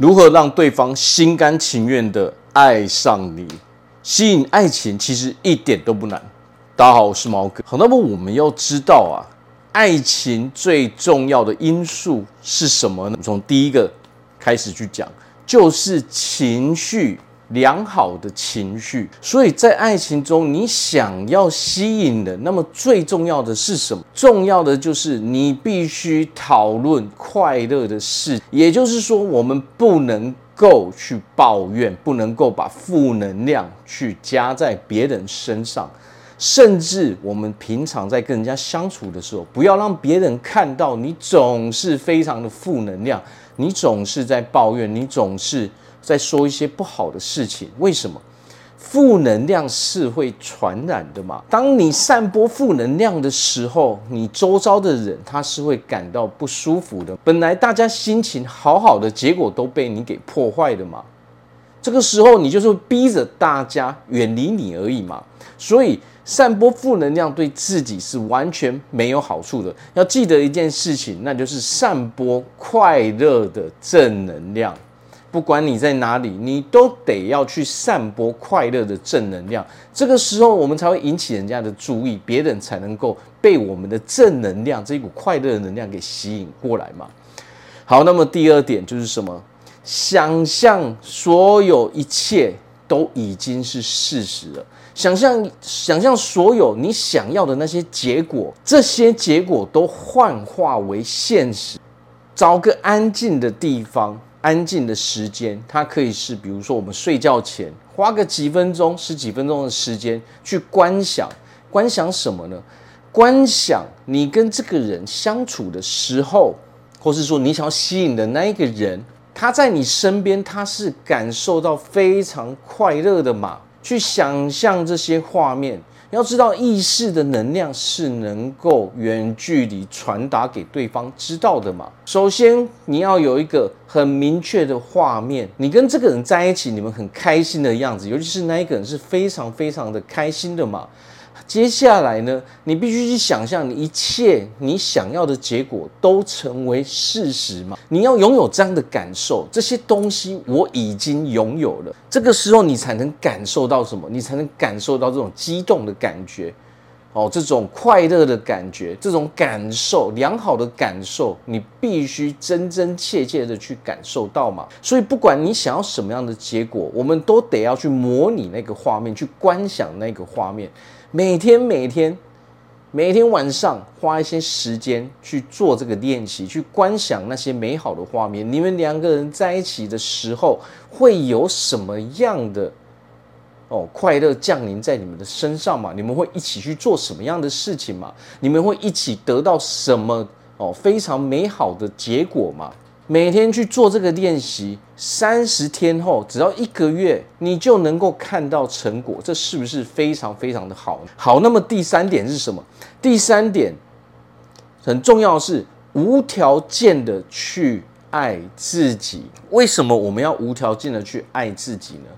如何让对方心甘情愿的爱上你？吸引爱情其实一点都不难。大家好，我是毛哥。好，那么我们要知道啊，爱情最重要的因素是什么呢？从第一个开始去讲，就是情绪。良好的情绪，所以在爱情中，你想要吸引人，那么最重要的是什么？重要的就是你必须讨论快乐的事，也就是说，我们不能够去抱怨，不能够把负能量去加在别人身上，甚至我们平常在跟人家相处的时候，不要让别人看到你总是非常的负能量，你总是在抱怨，你总是。在说一些不好的事情，为什么？负能量是会传染的嘛？当你散播负能量的时候，你周遭的人他是会感到不舒服的。本来大家心情好好的，结果都被你给破坏了嘛。这个时候你就是逼着大家远离你而已嘛。所以散播负能量对自己是完全没有好处的。要记得一件事情，那就是散播快乐的正能量。不管你在哪里，你都得要去散播快乐的正能量。这个时候，我们才会引起人家的注意，别人才能够被我们的正能量这一股快乐的能量给吸引过来嘛。好，那么第二点就是什么？想象所有一切都已经是事实了。想象，想象所有你想要的那些结果，这些结果都幻化为现实。找个安静的地方。安静的时间，它可以是，比如说我们睡觉前花个几分钟、十几分钟的时间去观想，观想什么呢？观想你跟这个人相处的时候，或是说你想要吸引的那一个人，他在你身边，他是感受到非常快乐的嘛？去想象这些画面。要知道，意识的能量是能够远距离传达给对方知道的嘛。首先，你要有一个很明确的画面，你跟这个人在一起，你们很开心的样子，尤其是那一个人是非常非常的开心的嘛。接下来呢，你必须去想象，你一切你想要的结果都成为事实嘛？你要拥有这样的感受，这些东西我已经拥有了。这个时候你才能感受到什么？你才能感受到这种激动的感觉，哦，这种快乐的感觉，这种感受，良好的感受，你必须真真切切的去感受到嘛。所以，不管你想要什么样的结果，我们都得要去模拟那个画面，去观想那个画面。每天每天每天晚上花一些时间去做这个练习，去观想那些美好的画面。你们两个人在一起的时候，会有什么样的哦快乐降临在你们的身上嘛？你们会一起去做什么样的事情嘛？你们会一起得到什么哦非常美好的结果嘛？每天去做这个练习，三十天后，只要一个月，你就能够看到成果，这是不是非常非常的好？好，那么第三点是什么？第三点很重要的是无条件的去爱自己。为什么我们要无条件的去爱自己呢？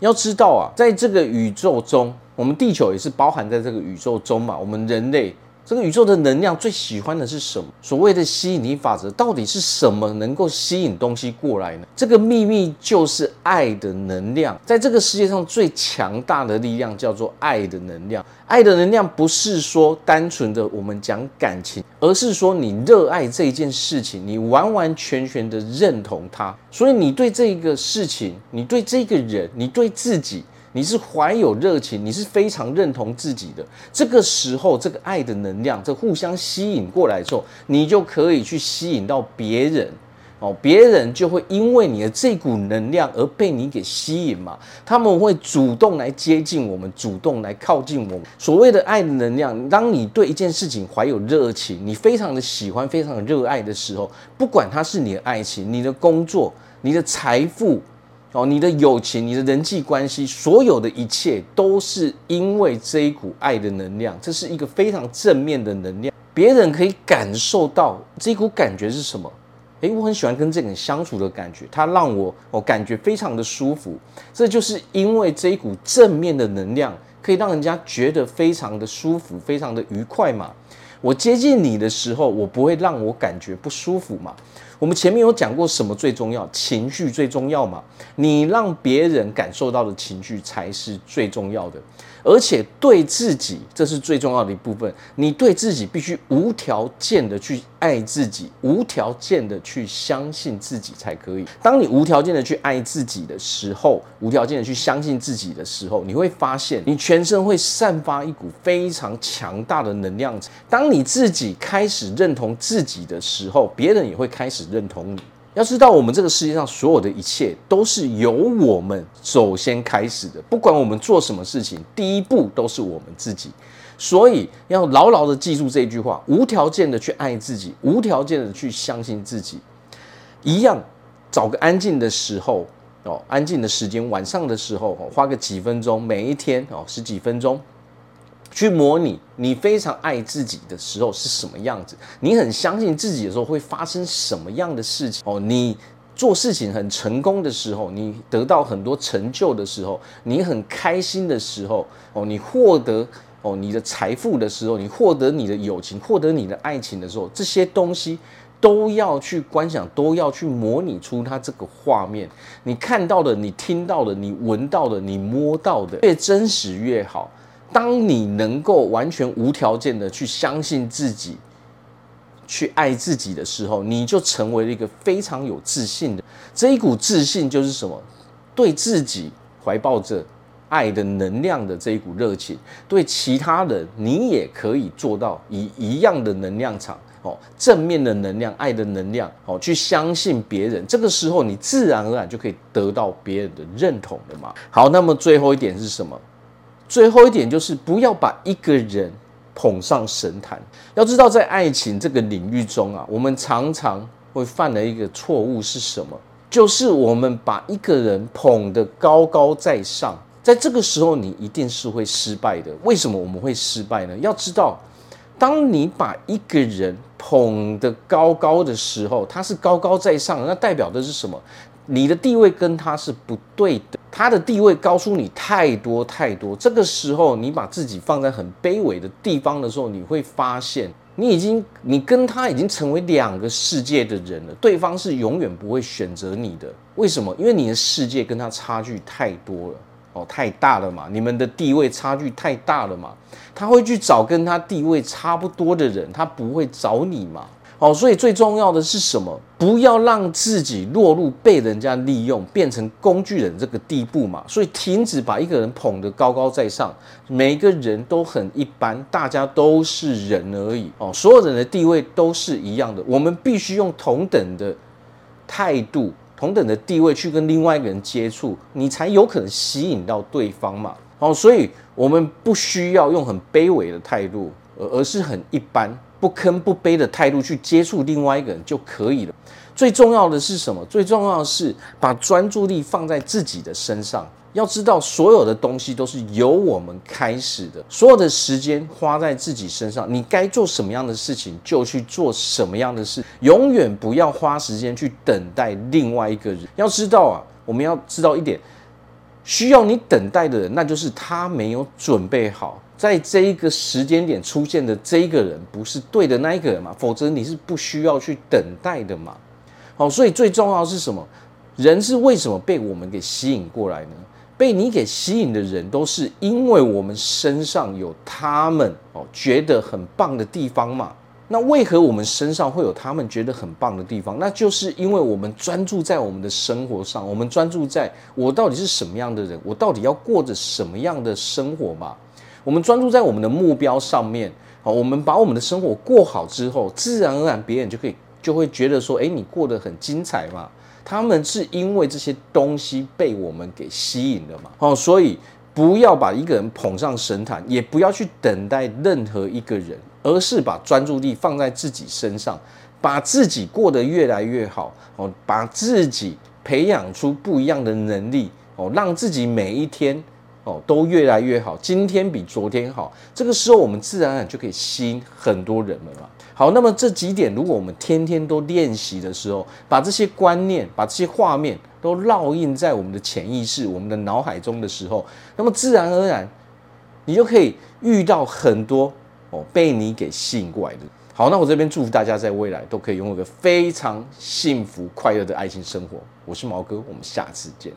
要知道啊，在这个宇宙中，我们地球也是包含在这个宇宙中嘛，我们人类。这个宇宙的能量最喜欢的是什么？所谓的吸引力法则到底是什么能够吸引东西过来呢？这个秘密就是爱的能量，在这个世界上最强大的力量叫做爱的能量。爱的能量不是说单纯的我们讲感情，而是说你热爱这一件事情，你完完全全的认同它，所以你对这个事情，你对这个人，你对自己。你是怀有热情，你是非常认同自己的。这个时候，这个爱的能量，这互相吸引过来之后，你就可以去吸引到别人哦，别人就会因为你的这股能量而被你给吸引嘛。他们会主动来接近我们，主动来靠近我们。所谓的爱的能量，当你对一件事情怀有热情，你非常的喜欢，非常的热爱的时候，不管它是你的爱情、你的工作、你的财富。哦，你的友情、你的人际关系，所有的一切都是因为这一股爱的能量，这是一个非常正面的能量。别人可以感受到这一股感觉是什么？诶，我很喜欢跟这个人相处的感觉，他让我我感觉非常的舒服。这就是因为这一股正面的能量，可以让人家觉得非常的舒服，非常的愉快嘛。我接近你的时候，我不会让我感觉不舒服嘛。我们前面有讲过什么最重要？情绪最重要嘛？你让别人感受到的情绪才是最重要的。而且对自己，这是最重要的一部分。你对自己必须无条件的去爱自己，无条件的去相信自己才可以。当你无条件的去爱自己的时候，无条件的去相信自己的时候，你会发现你全身会散发一股非常强大的能量。当你自己开始认同自己的时候，别人也会开始认同你。要知道，我们这个世界上所有的一切都是由我们首先开始的。不管我们做什么事情，第一步都是我们自己。所以要牢牢的记住这句话：无条件的去爱自己，无条件的去相信自己。一样，找个安静的时候哦，安静的时间，晚上的时候哦，花个几分钟，每一天哦，十几分钟。去模拟你非常爱自己的时候是什么样子，你很相信自己的时候会发生什么样的事情哦？你做事情很成功的时候，你得到很多成就的时候，你很开心的时候哦，你获得哦你的财富的时候，你获得你的友情，获得你的爱情的时候，这些东西都要去观想，都要去模拟出它这个画面。你看到的，你听到的，你闻到的，你摸到的，越真实越好。当你能够完全无条件的去相信自己，去爱自己的时候，你就成为了一个非常有自信的。这一股自信就是什么？对自己怀抱着爱的能量的这一股热情，对其他人，你也可以做到以一样的能量场哦，正面的能量、爱的能量哦，去相信别人。这个时候，你自然而然就可以得到别人的认同了嘛。好，那么最后一点是什么？最后一点就是不要把一个人捧上神坛。要知道，在爱情这个领域中啊，我们常常会犯的一个错误是什么？就是我们把一个人捧得高高在上，在这个时候你一定是会失败的。为什么我们会失败呢？要知道，当你把一个人捧得高高的时候，他是高高在上，那代表的是什么？你的地位跟他是不对的。他的地位高出你太多太多，这个时候你把自己放在很卑微的地方的时候，你会发现你已经你跟他已经成为两个世界的人了，对方是永远不会选择你的。为什么？因为你的世界跟他差距太多了哦，太大了嘛，你们的地位差距太大了嘛，他会去找跟他地位差不多的人，他不会找你嘛。好，所以最重要的是什么？不要让自己落入被人家利用、变成工具人这个地步嘛。所以停止把一个人捧得高高在上，每个人都很一般，大家都是人而已哦。所有人的地位都是一样的，我们必须用同等的态度、同等的地位去跟另外一个人接触，你才有可能吸引到对方嘛。好，所以我们不需要用很卑微的态度，而而是很一般。不吭不卑的态度去接触另外一个人就可以了。最重要的是什么？最重要的是把专注力放在自己的身上。要知道，所有的东西都是由我们开始的。所有的时间花在自己身上，你该做什么样的事情就去做什么样的事，永远不要花时间去等待另外一个人。要知道啊，我们要知道一点，需要你等待的人，那就是他没有准备好。在这一个时间点出现的这一个人不是对的那一个人嘛？否则你是不需要去等待的嘛。好，所以最重要的是什么？人是为什么被我们给吸引过来呢？被你给吸引的人都是因为我们身上有他们哦觉得很棒的地方嘛。那为何我们身上会有他们觉得很棒的地方？那就是因为我们专注在我们的生活上，我们专注在我到底是什么样的人，我到底要过着什么样的生活嘛。我们专注在我们的目标上面，好，我们把我们的生活过好之后，自然而然别人就可以就会觉得说，哎，你过得很精彩嘛。他们是因为这些东西被我们给吸引了嘛。好，所以不要把一个人捧上神坛，也不要去等待任何一个人，而是把专注力放在自己身上，把自己过得越来越好，哦，把自己培养出不一样的能力，哦，让自己每一天。哦，都越来越好，今天比昨天好，这个时候我们自然而然就可以吸引很多人了。好，那么这几点，如果我们天天都练习的时候，把这些观念、把这些画面都烙印在我们的潜意识、我们的脑海中的时候，那么自然而然，你就可以遇到很多哦被你给吸引过来的。好，那我这边祝福大家在未来都可以拥有一个非常幸福快乐的爱情生活。我是毛哥，我们下次见。